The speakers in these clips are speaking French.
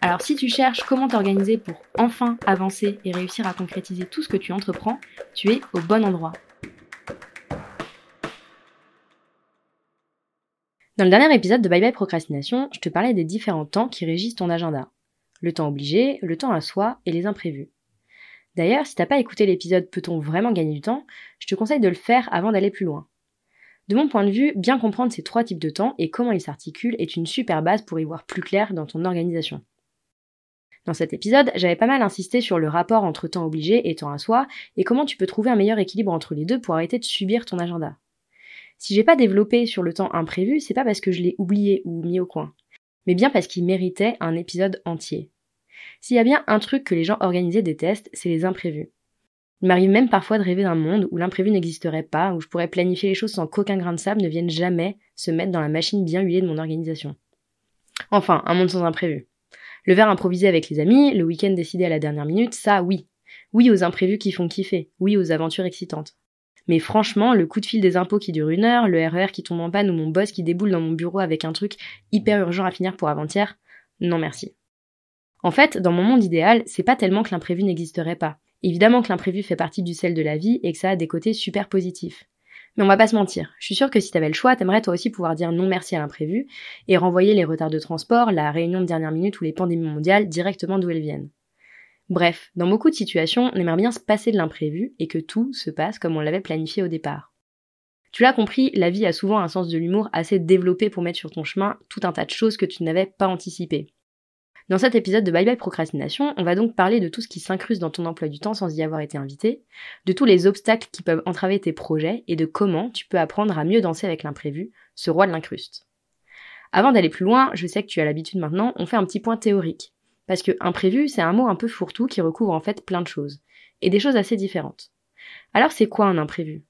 Alors si tu cherches comment t'organiser pour enfin avancer et réussir à concrétiser tout ce que tu entreprends, tu es au bon endroit. Dans le dernier épisode de Bye Bye Procrastination, je te parlais des différents temps qui régissent ton agenda. Le temps obligé, le temps à soi et les imprévus. D'ailleurs, si t'as pas écouté l'épisode Peut-on vraiment gagner du temps, je te conseille de le faire avant d'aller plus loin. De mon point de vue, bien comprendre ces trois types de temps et comment ils s'articulent est une super base pour y voir plus clair dans ton organisation. Dans cet épisode, j'avais pas mal insisté sur le rapport entre temps obligé et temps à soi et comment tu peux trouver un meilleur équilibre entre les deux pour arrêter de subir ton agenda. Si j'ai pas développé sur le temps imprévu, c'est pas parce que je l'ai oublié ou mis au coin, mais bien parce qu'il méritait un épisode entier. S'il y a bien un truc que les gens organisés détestent, c'est les imprévus. Il m'arrive même parfois de rêver d'un monde où l'imprévu n'existerait pas, où je pourrais planifier les choses sans qu'aucun grain de sable ne vienne jamais se mettre dans la machine bien huilée de mon organisation. Enfin, un monde sans imprévu. Le verre improvisé avec les amis, le week-end décidé à la dernière minute, ça oui. Oui aux imprévus qui font kiffer, oui aux aventures excitantes. Mais franchement, le coup de fil des impôts qui dure une heure, le RER e qui tombe en panne ou mon boss qui déboule dans mon bureau avec un truc hyper urgent à finir pour avant-hier, non merci. En fait, dans mon monde idéal, c'est pas tellement que l'imprévu n'existerait pas. Évidemment que l'imprévu fait partie du sel de la vie et que ça a des côtés super positifs. Mais on va pas se mentir, je suis sûre que si t'avais le choix, t'aimerais toi aussi pouvoir dire non merci à l'imprévu et renvoyer les retards de transport, la réunion de dernière minute ou les pandémies mondiales directement d'où elles viennent. Bref, dans beaucoup de situations, on aimerait bien se passer de l'imprévu et que tout se passe comme on l'avait planifié au départ. Tu l'as compris, la vie a souvent un sens de l'humour assez développé pour mettre sur ton chemin tout un tas de choses que tu n'avais pas anticipées. Dans cet épisode de Bye Bye Procrastination, on va donc parler de tout ce qui s'incruste dans ton emploi du temps sans y avoir été invité, de tous les obstacles qui peuvent entraver tes projets et de comment tu peux apprendre à mieux danser avec l'imprévu, ce roi de l'incruste. Avant d'aller plus loin, je sais que tu as l'habitude maintenant, on fait un petit point théorique. Parce que imprévu, c'est un mot un peu fourre-tout qui recouvre en fait plein de choses. Et des choses assez différentes. Alors c'est quoi un imprévu?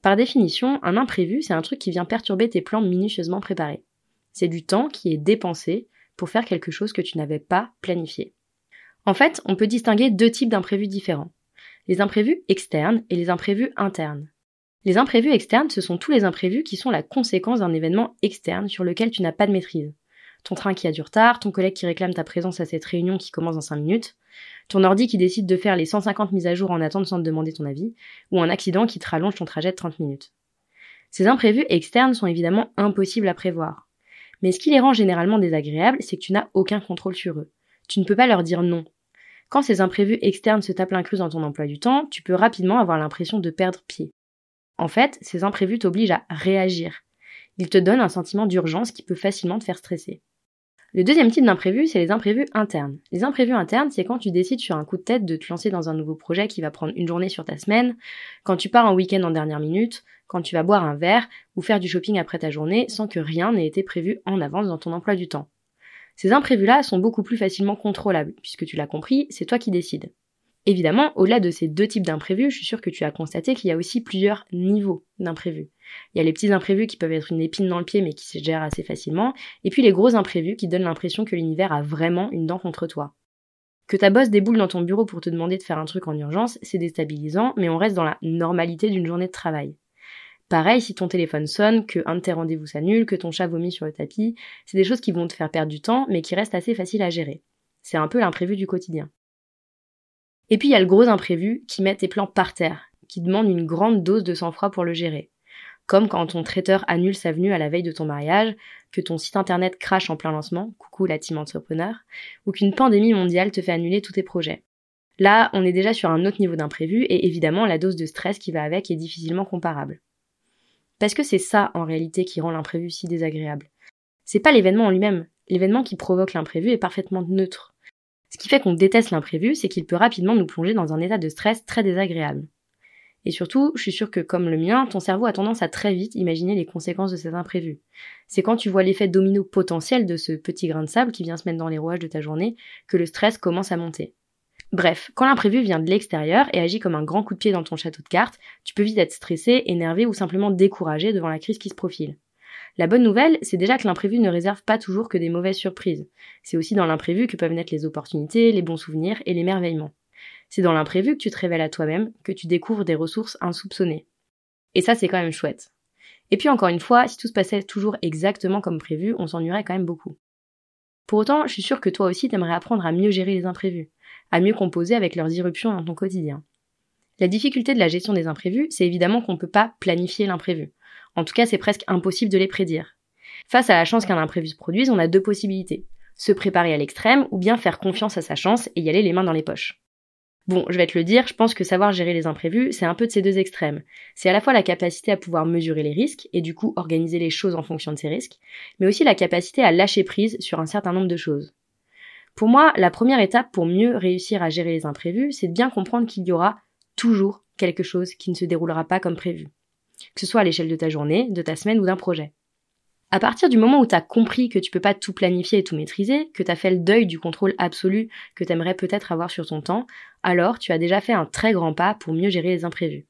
Par définition, un imprévu, c'est un truc qui vient perturber tes plans minutieusement préparés. C'est du temps qui est dépensé pour faire quelque chose que tu n'avais pas planifié. En fait, on peut distinguer deux types d'imprévus différents. Les imprévus externes et les imprévus internes. Les imprévus externes, ce sont tous les imprévus qui sont la conséquence d'un événement externe sur lequel tu n'as pas de maîtrise ton train qui a du retard, ton collègue qui réclame ta présence à cette réunion qui commence dans 5 minutes, ton ordi qui décide de faire les 150 mises à jour en attente sans te demander ton avis, ou un accident qui te rallonge ton trajet de 30 minutes. Ces imprévus externes sont évidemment impossibles à prévoir. Mais ce qui les rend généralement désagréables, c'est que tu n'as aucun contrôle sur eux. Tu ne peux pas leur dire non. Quand ces imprévus externes se tapent l'inclus dans ton emploi du temps, tu peux rapidement avoir l'impression de perdre pied. En fait, ces imprévus t'obligent à réagir. Ils te donnent un sentiment d'urgence qui peut facilement te faire stresser. Le deuxième type d'imprévu, c'est les imprévus internes. Les imprévus internes, c'est quand tu décides sur un coup de tête de te lancer dans un nouveau projet qui va prendre une journée sur ta semaine, quand tu pars en week-end en dernière minute, quand tu vas boire un verre ou faire du shopping après ta journée sans que rien n'ait été prévu en avance dans ton emploi du temps. Ces imprévus-là sont beaucoup plus facilement contrôlables, puisque tu l'as compris, c'est toi qui décides. Évidemment, au-delà de ces deux types d'imprévus, je suis sûre que tu as constaté qu'il y a aussi plusieurs niveaux d'imprévus. Il y a les petits imprévus qui peuvent être une épine dans le pied mais qui se gèrent assez facilement, et puis les gros imprévus qui donnent l'impression que l'univers a vraiment une dent contre toi. Que ta bosse déboule dans ton bureau pour te demander de faire un truc en urgence, c'est déstabilisant, mais on reste dans la normalité d'une journée de travail. Pareil, si ton téléphone sonne, que un de tes rendez-vous s'annule, que ton chat vomit sur le tapis, c'est des choses qui vont te faire perdre du temps, mais qui restent assez faciles à gérer. C'est un peu l'imprévu du quotidien. Et puis il y a le gros imprévu qui met tes plans par terre, qui demande une grande dose de sang-froid pour le gérer. Comme quand ton traiteur annule sa venue à la veille de ton mariage, que ton site internet crache en plein lancement, coucou la team entrepreneur, ou qu'une pandémie mondiale te fait annuler tous tes projets. Là, on est déjà sur un autre niveau d'imprévu et évidemment la dose de stress qui va avec est difficilement comparable. Parce que c'est ça en réalité qui rend l'imprévu si désagréable. C'est pas l'événement en lui-même. L'événement qui provoque l'imprévu est parfaitement neutre. Ce qui fait qu'on déteste l'imprévu, c'est qu'il peut rapidement nous plonger dans un état de stress très désagréable. Et surtout, je suis sûre que comme le mien, ton cerveau a tendance à très vite imaginer les conséquences de cet imprévu. C'est quand tu vois l'effet domino potentiel de ce petit grain de sable qui vient se mettre dans les rouages de ta journée que le stress commence à monter. Bref, quand l'imprévu vient de l'extérieur et agit comme un grand coup de pied dans ton château de cartes, tu peux vite être stressé, énervé ou simplement découragé devant la crise qui se profile. La bonne nouvelle, c'est déjà que l'imprévu ne réserve pas toujours que des mauvaises surprises. C'est aussi dans l'imprévu que peuvent naître les opportunités, les bons souvenirs et l'émerveillement. C'est dans l'imprévu que tu te révèles à toi-même, que tu découvres des ressources insoupçonnées. Et ça, c'est quand même chouette. Et puis encore une fois, si tout se passait toujours exactement comme prévu, on s'ennuierait quand même beaucoup. Pour autant, je suis sûre que toi aussi t'aimerais apprendre à mieux gérer les imprévus, à mieux composer avec leurs irruptions dans ton quotidien. La difficulté de la gestion des imprévus, c'est évidemment qu'on ne peut pas planifier l'imprévu. En tout cas, c'est presque impossible de les prédire. Face à la chance qu'un imprévu se produise, on a deux possibilités. Se préparer à l'extrême ou bien faire confiance à sa chance et y aller les mains dans les poches. Bon, je vais te le dire, je pense que savoir gérer les imprévus, c'est un peu de ces deux extrêmes. C'est à la fois la capacité à pouvoir mesurer les risques et du coup organiser les choses en fonction de ces risques, mais aussi la capacité à lâcher prise sur un certain nombre de choses. Pour moi, la première étape pour mieux réussir à gérer les imprévus, c'est de bien comprendre qu'il y aura toujours quelque chose qui ne se déroulera pas comme prévu. Que ce soit à l'échelle de ta journée, de ta semaine ou d'un projet. À partir du moment où tu as compris que tu peux pas tout planifier et tout maîtriser, que tu as fait le deuil du contrôle absolu que tu aimerais peut-être avoir sur ton temps, alors tu as déjà fait un très grand pas pour mieux gérer les imprévus.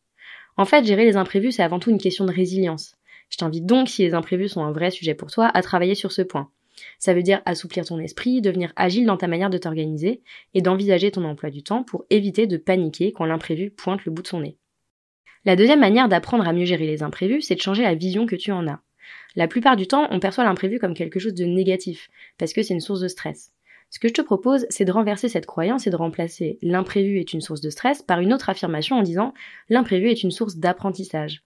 En fait, gérer les imprévus, c'est avant tout une question de résilience. Je t'invite donc, si les imprévus sont un vrai sujet pour toi, à travailler sur ce point. Ça veut dire assouplir ton esprit, devenir agile dans ta manière de t'organiser et d'envisager ton emploi du temps pour éviter de paniquer quand l'imprévu pointe le bout de son nez. La deuxième manière d'apprendre à mieux gérer les imprévus, c'est de changer la vision que tu en as. La plupart du temps, on perçoit l'imprévu comme quelque chose de négatif, parce que c'est une source de stress. Ce que je te propose, c'est de renverser cette croyance et de remplacer l'imprévu est une source de stress par une autre affirmation en disant l'imprévu est une source d'apprentissage.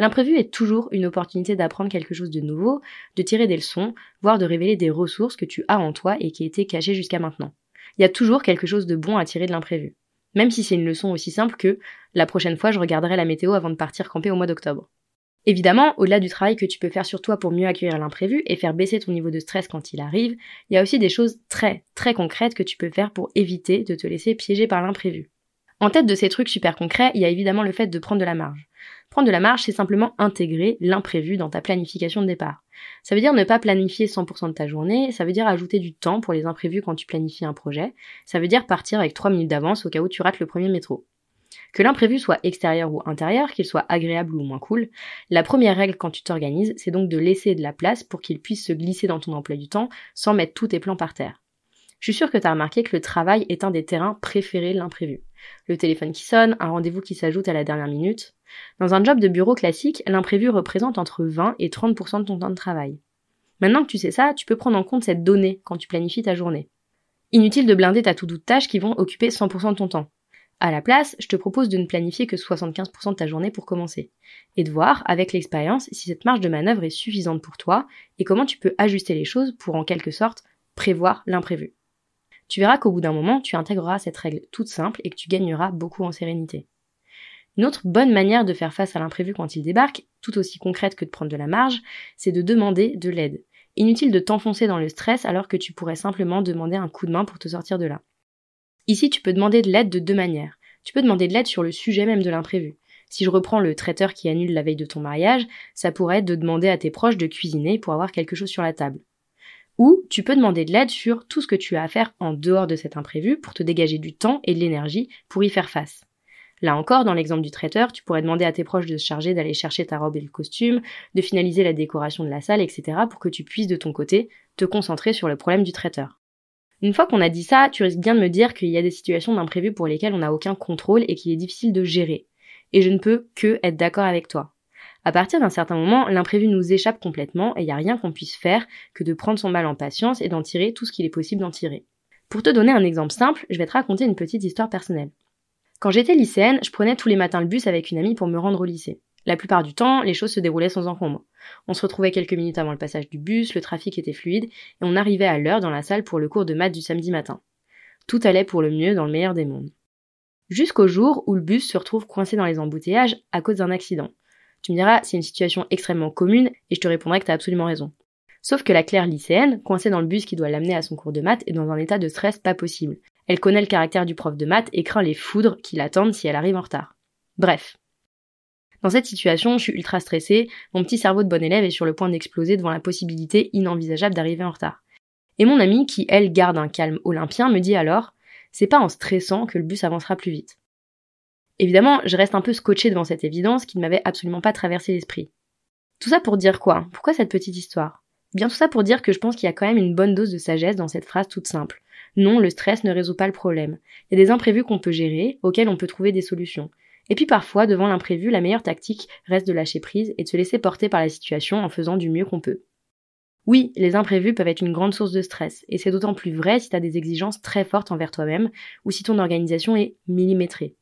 L'imprévu est toujours une opportunité d'apprendre quelque chose de nouveau, de tirer des leçons, voire de révéler des ressources que tu as en toi et qui étaient cachées jusqu'à maintenant. Il y a toujours quelque chose de bon à tirer de l'imprévu. Même si c'est une leçon aussi simple que la prochaine fois je regarderai la météo avant de partir camper au mois d'octobre. Évidemment, au-delà du travail que tu peux faire sur toi pour mieux accueillir l'imprévu et faire baisser ton niveau de stress quand il arrive, il y a aussi des choses très, très concrètes que tu peux faire pour éviter de te laisser piéger par l'imprévu. En tête de ces trucs super concrets, il y a évidemment le fait de prendre de la marge. Prendre de la marge, c'est simplement intégrer l'imprévu dans ta planification de départ. Ça veut dire ne pas planifier 100% de ta journée, ça veut dire ajouter du temps pour les imprévus quand tu planifies un projet, ça veut dire partir avec 3 minutes d'avance au cas où tu rates le premier métro. Que l'imprévu soit extérieur ou intérieur, qu'il soit agréable ou moins cool, la première règle quand tu t'organises, c'est donc de laisser de la place pour qu'il puisse se glisser dans ton emploi du temps sans mettre tous tes plans par terre. Je suis sûre que tu as remarqué que le travail est un des terrains préférés de l'imprévu. Le téléphone qui sonne, un rendez-vous qui s'ajoute à la dernière minute. Dans un job de bureau classique, l'imprévu représente entre 20 et 30% de ton temps de travail. Maintenant que tu sais ça, tu peux prendre en compte cette donnée quand tu planifies ta journée. Inutile de blinder ta to-do de tâches qui vont occuper 100% de ton temps. À la place, je te propose de ne planifier que 75% de ta journée pour commencer, et de voir, avec l'expérience, si cette marge de manœuvre est suffisante pour toi, et comment tu peux ajuster les choses pour en quelque sorte prévoir l'imprévu. Tu verras qu'au bout d'un moment, tu intégreras cette règle toute simple et que tu gagneras beaucoup en sérénité. Une autre bonne manière de faire face à l'imprévu quand il débarque, tout aussi concrète que de prendre de la marge, c'est de demander de l'aide. Inutile de t'enfoncer dans le stress alors que tu pourrais simplement demander un coup de main pour te sortir de là. Ici, tu peux demander de l'aide de deux manières. Tu peux demander de l'aide sur le sujet même de l'imprévu. Si je reprends le traiteur qui annule la veille de ton mariage, ça pourrait être de demander à tes proches de cuisiner pour avoir quelque chose sur la table. Ou tu peux demander de l'aide sur tout ce que tu as à faire en dehors de cet imprévu pour te dégager du temps et de l'énergie pour y faire face. Là encore, dans l'exemple du traiteur, tu pourrais demander à tes proches de se charger d'aller chercher ta robe et le costume, de finaliser la décoration de la salle, etc. pour que tu puisses de ton côté te concentrer sur le problème du traiteur. Une fois qu'on a dit ça, tu risques bien de me dire qu'il y a des situations d'imprévu pour lesquelles on n'a aucun contrôle et qu'il est difficile de gérer. Et je ne peux que être d'accord avec toi. À partir d'un certain moment, l'imprévu nous échappe complètement et il n'y a rien qu'on puisse faire que de prendre son mal en patience et d'en tirer tout ce qu'il est possible d'en tirer. Pour te donner un exemple simple, je vais te raconter une petite histoire personnelle. Quand j'étais lycéenne, je prenais tous les matins le bus avec une amie pour me rendre au lycée. La plupart du temps, les choses se déroulaient sans encombre. On se retrouvait quelques minutes avant le passage du bus, le trafic était fluide, et on arrivait à l'heure dans la salle pour le cours de maths du samedi matin. Tout allait pour le mieux dans le meilleur des mondes. Jusqu'au jour où le bus se retrouve coincé dans les embouteillages à cause d'un accident. Tu me diras, c'est une situation extrêmement commune, et je te répondrai que t'as absolument raison. Sauf que la Claire lycéenne, coincée dans le bus qui doit l'amener à son cours de maths, est dans un état de stress pas possible. Elle connaît le caractère du prof de maths et craint les foudres qui l'attendent si elle arrive en retard. Bref, dans cette situation, je suis ultra stressée, mon petit cerveau de bon élève est sur le point d'exploser devant la possibilité inenvisageable d'arriver en retard. Et mon amie, qui elle garde un calme olympien, me dit alors C'est pas en stressant que le bus avancera plus vite. Évidemment, je reste un peu scotché devant cette évidence qui ne m'avait absolument pas traversé l'esprit. Tout ça pour dire quoi? Pourquoi cette petite histoire? Bien tout ça pour dire que je pense qu'il y a quand même une bonne dose de sagesse dans cette phrase toute simple. Non, le stress ne résout pas le problème. Il y a des imprévus qu'on peut gérer, auxquels on peut trouver des solutions. Et puis parfois, devant l'imprévu, la meilleure tactique reste de lâcher prise et de se laisser porter par la situation en faisant du mieux qu'on peut. Oui, les imprévus peuvent être une grande source de stress, et c'est d'autant plus vrai si tu as des exigences très fortes envers toi-même ou si ton organisation est millimétrée.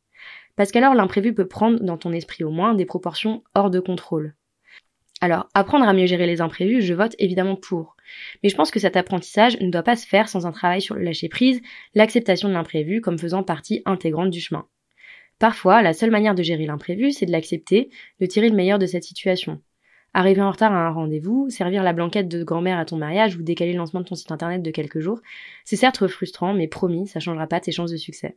Parce qu'alors l'imprévu peut prendre, dans ton esprit au moins, des proportions hors de contrôle. Alors, apprendre à mieux gérer les imprévus, je vote évidemment pour. Mais je pense que cet apprentissage ne doit pas se faire sans un travail sur le lâcher-prise, l'acceptation de l'imprévu comme faisant partie intégrante du chemin. Parfois, la seule manière de gérer l'imprévu, c'est de l'accepter, de tirer le meilleur de cette situation. Arriver en retard à un rendez-vous, servir la blanquette de grand-mère à ton mariage ou décaler le lancement de ton site internet de quelques jours, c'est certes frustrant, mais promis, ça changera pas tes chances de succès.